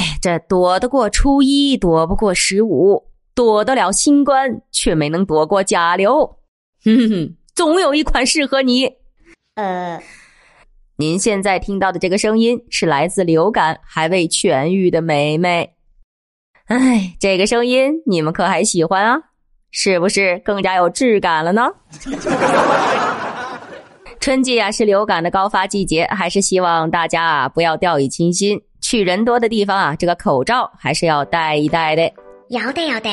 哎，这躲得过初一，躲不过十五，躲得了新冠，却没能躲过甲流。哼哼，总有一款适合你。呃，您现在听到的这个声音是来自流感还未痊愈的梅梅。哎，这个声音你们可还喜欢啊？是不是更加有质感了呢？春季啊是流感的高发季节，还是希望大家啊不要掉以轻心。去人多的地方啊，这个口罩还是要戴一戴的。要得要得。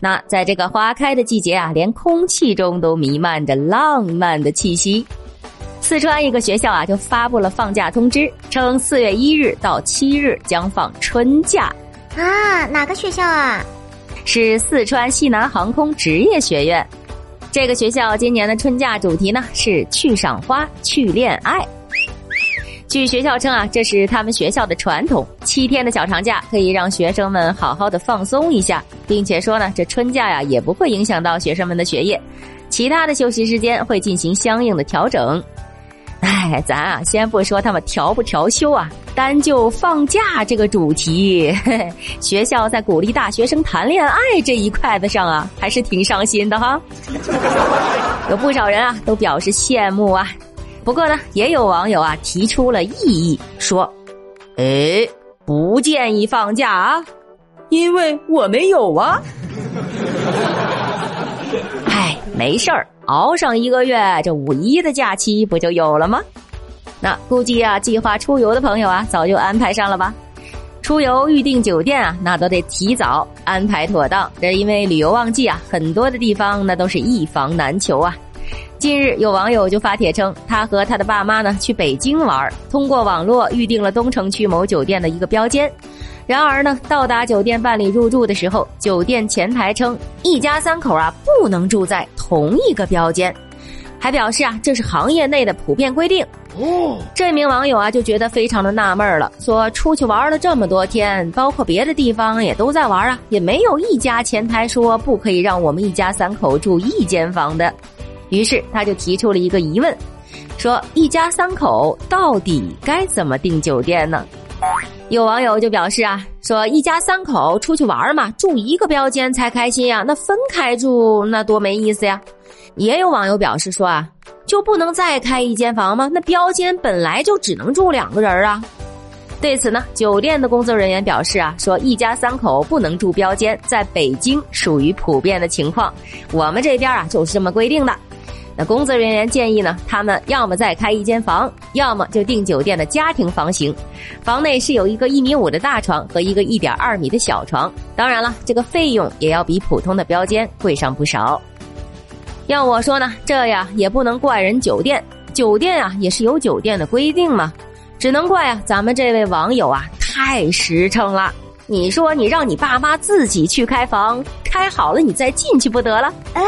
那在这个花开的季节啊，连空气中都弥漫着浪漫的气息。四川一个学校啊就发布了放假通知，称四月一日到七日将放春假。啊，哪个学校啊？是四川西南航空职业学院。这个学校今年的春假主题呢是去赏花、去恋爱。据学校称啊，这是他们学校的传统，七天的小长假可以让学生们好好的放松一下，并且说呢，这春假呀也不会影响到学生们的学业，其他的休息时间会进行相应的调整。哎，咱啊，先不说他们调不调休啊，单就放假这个主题，学校在鼓励大学生谈恋爱这一块子上啊，还是挺上心的哈。有不少人啊，都表示羡慕啊。不过呢，也有网友啊提出了异议，说：“哎，不建议放假啊，因为我没有啊。”哎，没事儿。熬上一个月，这五一的假期不就有了吗？那估计啊，计划出游的朋友啊，早就安排上了吧？出游预订酒店啊，那都得提早安排妥当。这因为旅游旺季啊，很多的地方那都是一房难求啊。近日有网友就发帖称，他和他的爸妈呢去北京玩，通过网络预定了东城区某酒店的一个标间。然而呢，到达酒店办理入住的时候，酒店前台称一家三口啊不能住在同一个标间，还表示啊这是行业内的普遍规定。这名网友啊就觉得非常的纳闷了，说出去玩了这么多天，包括别的地方也都在玩啊，也没有一家前台说不可以让我们一家三口住一间房的。于是他就提出了一个疑问，说一家三口到底该怎么订酒店呢？有网友就表示啊，说一家三口出去玩嘛，住一个标间才开心呀，那分开住那多没意思呀。也有网友表示说啊，就不能再开一间房吗？那标间本来就只能住两个人啊。对此呢，酒店的工作人员表示啊，说一家三口不能住标间，在北京属于普遍的情况，我们这边啊就是这么规定的。那工作人员建议呢，他们要么再开一间房，要么就订酒店的家庭房型，房内是有一个一米五的大床和一个一点二米的小床。当然了，这个费用也要比普通的标间贵上不少。要我说呢，这呀也不能怪人酒店，酒店啊也是有酒店的规定嘛，只能怪啊咱们这位网友啊太实诚了。你说你让你爸妈自己去开房，开好了你再进去不得了？哎，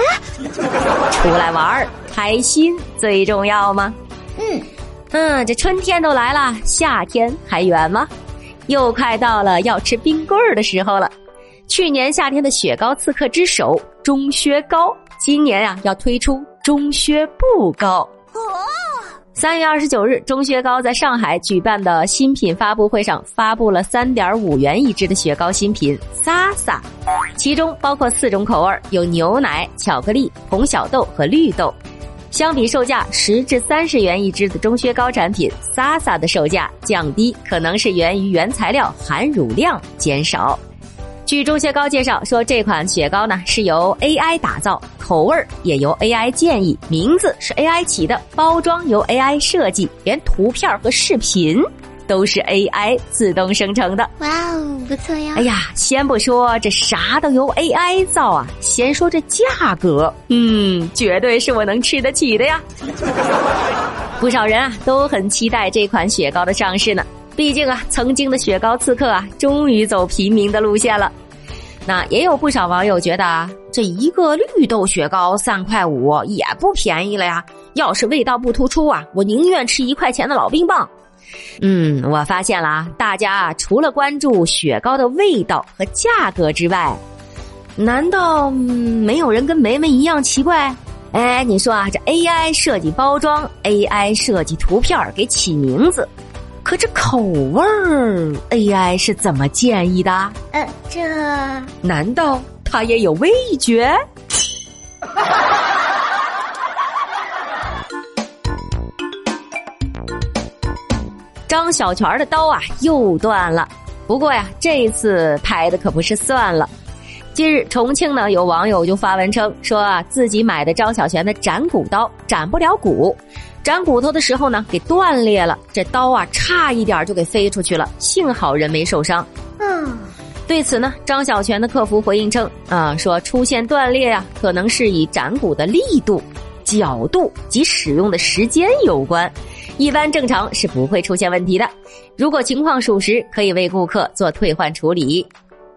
出来玩儿开心最重要吗？嗯嗯，这春天都来了，夏天还远吗？又快到了要吃冰棍儿的时候了。去年夏天的雪糕刺客之首钟薛高，今年啊要推出钟薛布高。三月二十九日，钟薛高在上海举办的新品发布会上发布了三点五元一支的雪糕新品“萨萨”，其中包括四种口味，有牛奶、巧克力、红小豆和绿豆。相比售价十至三十元一支的钟薛高产品，“，Sasa ”的售价降低，可能是源于原材料含乳量减少。据钟薛高介绍说，这款雪糕呢是由 AI 打造，口味也由 AI 建议，名字是 AI 起的，包装由 AI 设计，连图片和视频都是 AI 自动生成的。哇哦，不错呀！哎呀，先不说这啥都由 AI 造啊，先说这价格，嗯，绝对是我能吃得起的呀。不少人啊都很期待这款雪糕的上市呢，毕竟啊，曾经的雪糕刺客啊，终于走平民的路线了。那也有不少网友觉得啊，这一个绿豆雪糕三块五也不便宜了呀。要是味道不突出啊，我宁愿吃一块钱的老冰棒。嗯，我发现了啊，大家啊除了关注雪糕的味道和价格之外，难道没有人跟梅梅一样奇怪？哎，你说啊，这 AI 设计包装，AI 设计图片给起名字，可这口味儿，AI 是怎么建议的？呃，这难道它也有味觉？张小泉的刀啊又断了，不过呀，这次拍的可不是算了。近日，重庆呢有网友就发文称，说啊自己买的张小泉的斩骨刀斩不了骨，斩骨头的时候呢给断裂了，这刀啊差一点就给飞出去了，幸好人没受伤。嗯，对此呢，张小泉的客服回应称，啊说出现断裂啊，可能是以斩骨的力度、角度及使用的时间有关。一般正常是不会出现问题的。如果情况属实，可以为顾客做退换处理。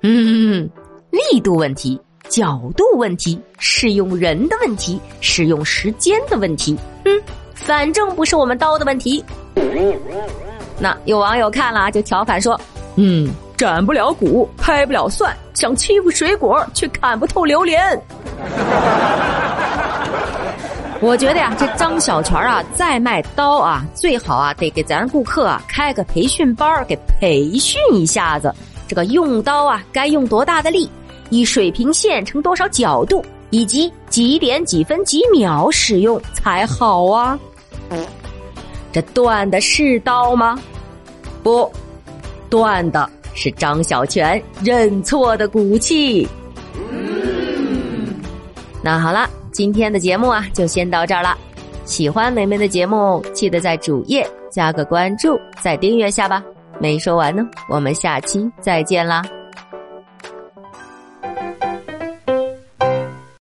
嗯，力度问题、角度问题、使用人的问题、使用时间的问题，嗯，反正不是我们刀的问题。那有网友看了就调侃说：“嗯，斩不了骨，拍不了蒜，想欺负水果却砍不透榴莲。”我觉得呀，这张小泉啊，再卖刀啊，最好啊，得给咱顾客啊开个培训班给培训一下子。这个用刀啊，该用多大的力，以水平线成多少角度，以及几点几分几秒使用才好啊。这断的是刀吗？不，断的是张小泉认错的骨气。那好了。今天的节目啊，就先到这儿了。喜欢梅梅的节目，记得在主页加个关注，再订阅下吧。没说完呢，我们下期再见啦。